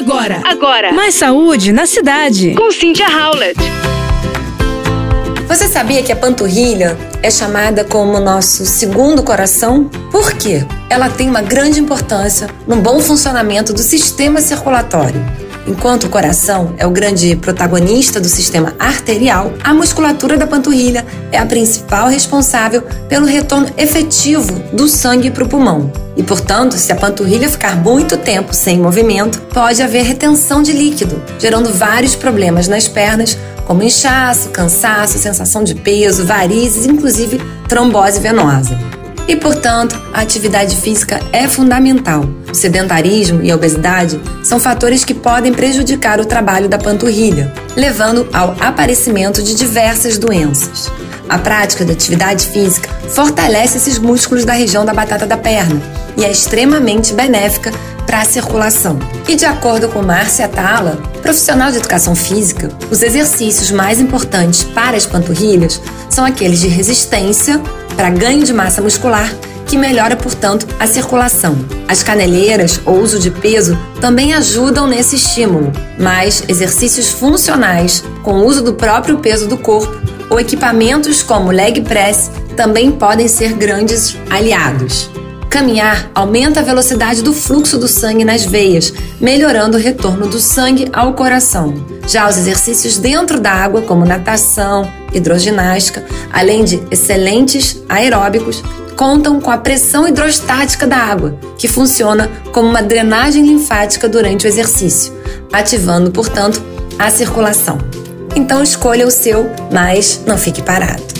Agora, agora. Mais saúde na cidade. Com Cynthia Howlett. Você sabia que a panturrilha é chamada como nosso segundo coração? Por quê? Ela tem uma grande importância no bom funcionamento do sistema circulatório. Enquanto o coração é o grande protagonista do sistema arterial, a musculatura da panturrilha é a principal responsável pelo retorno efetivo do sangue para o pulmão. E, portanto, se a panturrilha ficar muito tempo sem movimento, pode haver retenção de líquido, gerando vários problemas nas pernas, como inchaço, cansaço, sensação de peso, varizes, inclusive trombose venosa. E, portanto, a atividade física é fundamental. O sedentarismo e a obesidade são fatores que podem prejudicar o trabalho da panturrilha, levando ao aparecimento de diversas doenças. A prática da atividade física fortalece esses músculos da região da batata da perna e é extremamente benéfica para a circulação. E de acordo com Márcia Tala, profissional de educação física, os exercícios mais importantes para as panturrilhas são aqueles de resistência, para ganho de massa muscular, que melhora, portanto, a circulação. As caneleiras ou uso de peso também ajudam nesse estímulo, mas exercícios funcionais, com o uso do próprio peso do corpo, ou equipamentos como leg press também podem ser grandes aliados. Caminhar aumenta a velocidade do fluxo do sangue nas veias, melhorando o retorno do sangue ao coração. Já os exercícios dentro da água, como natação, hidroginástica, além de excelentes aeróbicos, contam com a pressão hidrostática da água, que funciona como uma drenagem linfática durante o exercício, ativando, portanto, a circulação. Então escolha o seu, mas não fique parado.